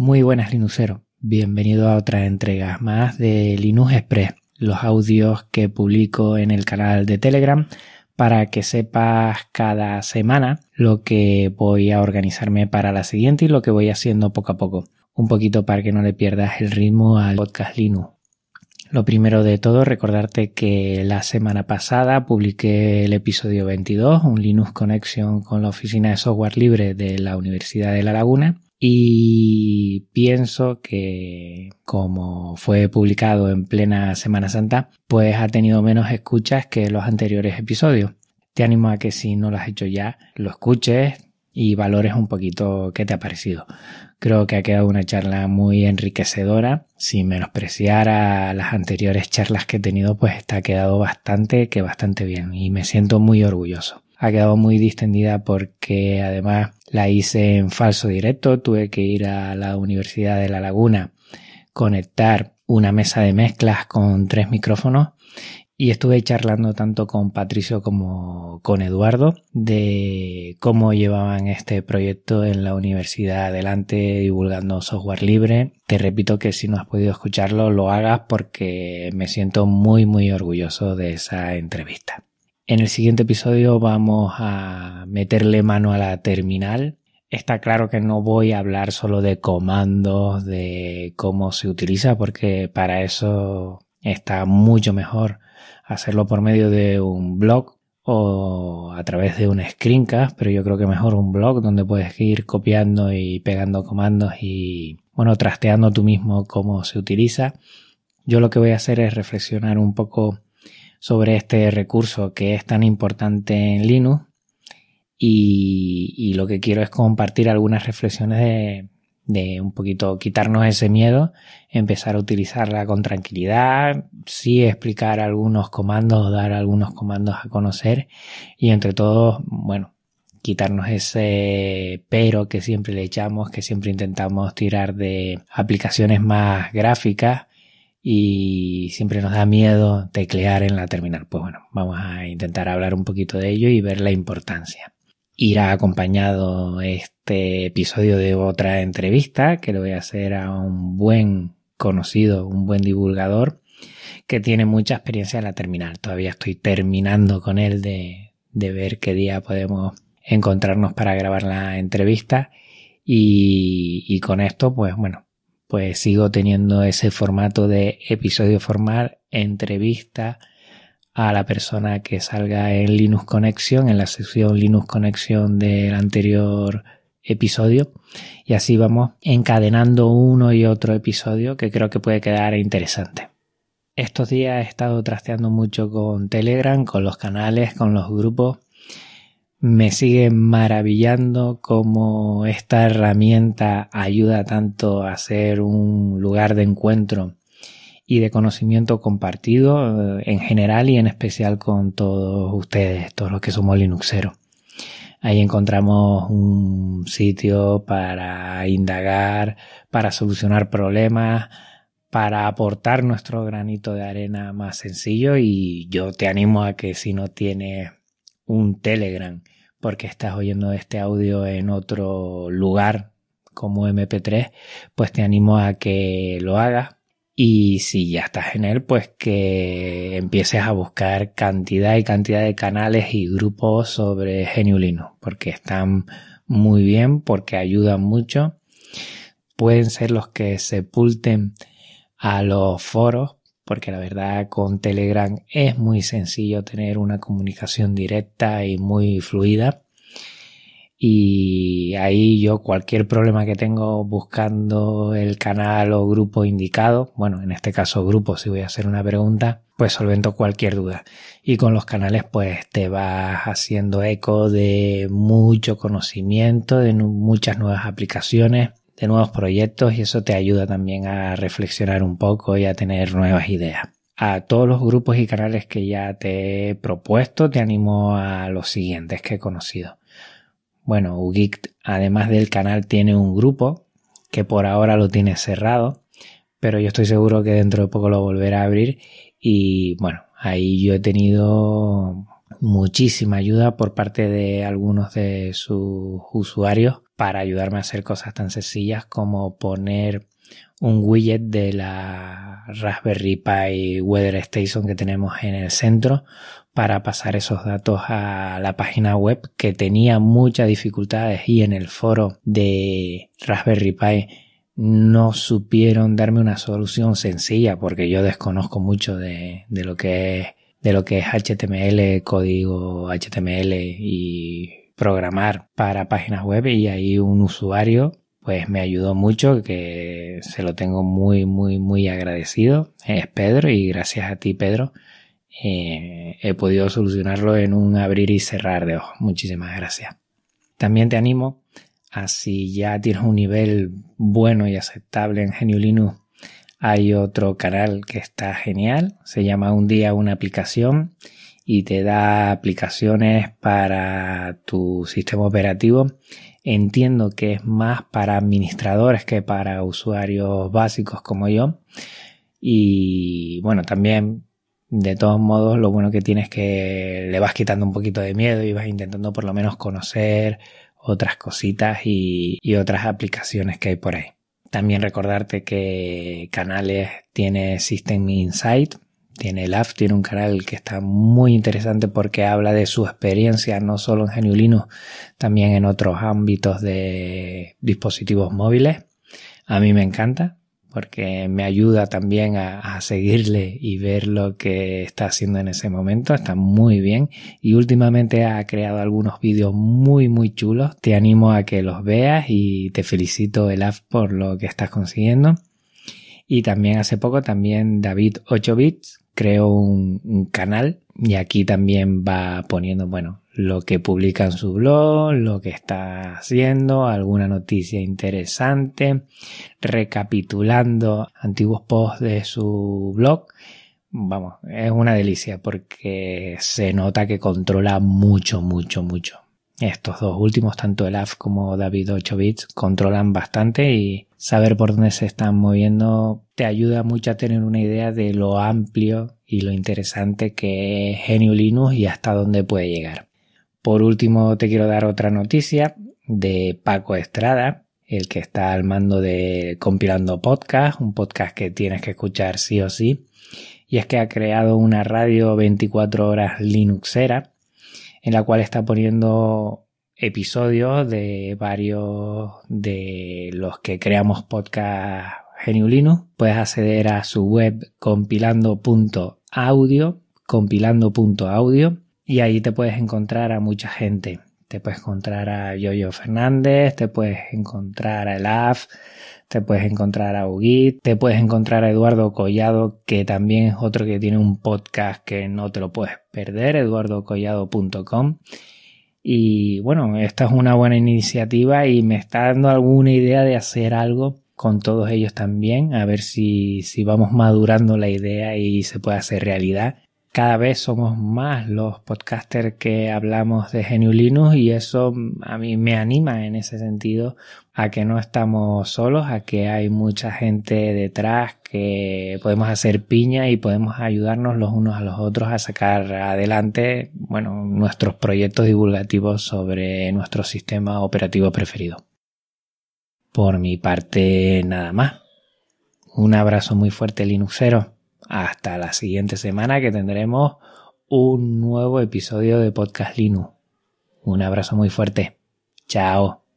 Muy buenas Linuxero, bienvenido a otra entrega más de Linux Express, los audios que publico en el canal de Telegram para que sepas cada semana lo que voy a organizarme para la siguiente y lo que voy haciendo poco a poco. Un poquito para que no le pierdas el ritmo al podcast Linux. Lo primero de todo, recordarte que la semana pasada publiqué el episodio 22, un Linux Connection con la Oficina de Software Libre de la Universidad de La Laguna y pienso que como fue publicado en plena Semana Santa, pues ha tenido menos escuchas que los anteriores episodios. Te animo a que si no lo has hecho ya, lo escuches y valores un poquito qué te ha parecido. Creo que ha quedado una charla muy enriquecedora. Sin menospreciar a las anteriores charlas que he tenido, pues está quedado bastante, que bastante bien y me siento muy orgulloso ha quedado muy distendida porque además la hice en falso directo, tuve que ir a la Universidad de La Laguna, conectar una mesa de mezclas con tres micrófonos y estuve charlando tanto con Patricio como con Eduardo de cómo llevaban este proyecto en la universidad adelante divulgando software libre. Te repito que si no has podido escucharlo lo hagas porque me siento muy muy orgulloso de esa entrevista. En el siguiente episodio vamos a meterle mano a la terminal. Está claro que no voy a hablar solo de comandos, de cómo se utiliza, porque para eso está mucho mejor hacerlo por medio de un blog o a través de un screencast, pero yo creo que mejor un blog donde puedes ir copiando y pegando comandos y, bueno, trasteando tú mismo cómo se utiliza. Yo lo que voy a hacer es reflexionar un poco sobre este recurso que es tan importante en Linux y, lo que quiero es compartir algunas reflexiones de, de, un poquito quitarnos ese miedo, empezar a utilizarla con tranquilidad, sí explicar algunos comandos, dar algunos comandos a conocer y entre todos, bueno, quitarnos ese pero que siempre le echamos, que siempre intentamos tirar de aplicaciones más gráficas y siempre nos da miedo teclear en la terminal. Pues bueno, vamos a intentar hablar un poquito de ello y ver la importancia. Irá acompañado este episodio de otra entrevista que le voy a hacer a un buen conocido, un buen divulgador que tiene mucha experiencia en la terminal. Todavía estoy terminando con él de, ver qué día podemos encontrarnos para grabar la entrevista y, y con esto pues bueno pues sigo teniendo ese formato de episodio formal, entrevista a la persona que salga en Linux Connection, en la sección Linux Connection del anterior episodio. Y así vamos encadenando uno y otro episodio que creo que puede quedar interesante. Estos días he estado trasteando mucho con Telegram, con los canales, con los grupos me sigue maravillando cómo esta herramienta ayuda tanto a ser un lugar de encuentro y de conocimiento compartido eh, en general y en especial con todos ustedes, todos los que somos Linuxeros. Ahí encontramos un sitio para indagar, para solucionar problemas, para aportar nuestro granito de arena más sencillo y yo te animo a que si no tienes un Telegram porque estás oyendo este audio en otro lugar como MP3, pues te animo a que lo hagas. Y si ya estás en él, pues que empieces a buscar cantidad y cantidad de canales y grupos sobre Geniulino, porque están muy bien, porque ayudan mucho. Pueden ser los que sepulten a los foros, porque la verdad con Telegram es muy sencillo tener una comunicación directa y muy fluida. Y ahí yo cualquier problema que tengo buscando el canal o grupo indicado, bueno, en este caso grupo si voy a hacer una pregunta, pues solvento cualquier duda. Y con los canales pues te vas haciendo eco de mucho conocimiento, de muchas nuevas aplicaciones de nuevos proyectos y eso te ayuda también a reflexionar un poco y a tener nuevas ideas. A todos los grupos y canales que ya te he propuesto, te animo a los siguientes que he conocido. Bueno, Ugeek, además del canal, tiene un grupo que por ahora lo tiene cerrado, pero yo estoy seguro que dentro de poco lo volverá a abrir y bueno, ahí yo he tenido muchísima ayuda por parte de algunos de sus usuarios para ayudarme a hacer cosas tan sencillas como poner un widget de la Raspberry Pi Weather Station que tenemos en el centro para pasar esos datos a la página web que tenía muchas dificultades y en el foro de Raspberry Pi no supieron darme una solución sencilla porque yo desconozco mucho de, de lo que es de lo que es HTML, código HTML y programar para páginas web y ahí un usuario pues me ayudó mucho, que se lo tengo muy, muy, muy agradecido. Es Pedro y gracias a ti, Pedro, eh, he podido solucionarlo en un abrir y cerrar de ojos. Muchísimas gracias. También te animo a si ya tienes un nivel bueno y aceptable en GNU Linux, hay otro canal que está genial, se llama Un día una aplicación y te da aplicaciones para tu sistema operativo. Entiendo que es más para administradores que para usuarios básicos como yo. Y bueno, también de todos modos, lo bueno que tienes es que le vas quitando un poquito de miedo y vas intentando por lo menos conocer otras cositas y, otras aplicaciones que hay por ahí. También recordarte que Canales tiene System Insight, tiene el AF, tiene un canal que está muy interesante porque habla de su experiencia no solo en Geniulino, también en otros ámbitos de dispositivos móviles. A mí me encanta, porque me ayuda también a, seguirle y ver lo que está haciendo en ese momento. Está muy bien y últimamente ha creado algunos vídeos muy muy chulos. Te animo a que los veas y te felicito el por lo que estás consiguiendo. Y también hace poco también David 8 bits creó un canal y aquí también va poniendo, bueno, lo que publica en su blog, lo que está haciendo, alguna noticia interesante, recapitulando antiguos posts de su blog. Vamos, es una delicia porque se nota que controla mucho, mucho, mucho. Estos dos últimos, tanto el AF como David 8 bits, controlan bastante y saber por dónde se están moviendo te ayuda mucho a tener una idea de lo amplio y lo interesante que es Genio Linux y hasta dónde puede llegar. Por último, te quiero dar otra noticia de Paco Estrada, el que está al mando de Compilando Podcast, un podcast que tienes que escuchar sí o sí. Y es que ha creado una radio 24 horas Linuxera, en la cual está poniendo episodios de varios de los que creamos podcast Genio Linux. Puedes acceder a su web compilando.audio, compilando.audio y ahí te puedes encontrar a mucha gente. Te puedes encontrar a Yoyo Fernández, te puedes encontrar a Elaf, te puedes encontrar a Ugit, te puedes encontrar a Eduardo Collado, que también es otro que tiene un podcast que no te lo puedes perder, eduardocollado.com. Y bueno, esta es una buena iniciativa y me está dando alguna idea de hacer algo con todos ellos también, a ver si, si vamos madurando la idea y se puede hacer realidad cada vez somos más los podcasters que hablamos de GNU Linux y eso a mí me anima en ese sentido a que no estamos solos, a que hay mucha gente detrás que podemos hacer piña y podemos ayudarnos los unos a los otros a sacar adelante, bueno, nuestros proyectos divulgativos sobre nuestro sistema operativo preferido. Por mi parte, nada más. Un abrazo muy fuerte Linuxero hasta la siguiente semana que tendremos un nuevo episodio de Podcast Linux. Un abrazo muy fuerte. Chao.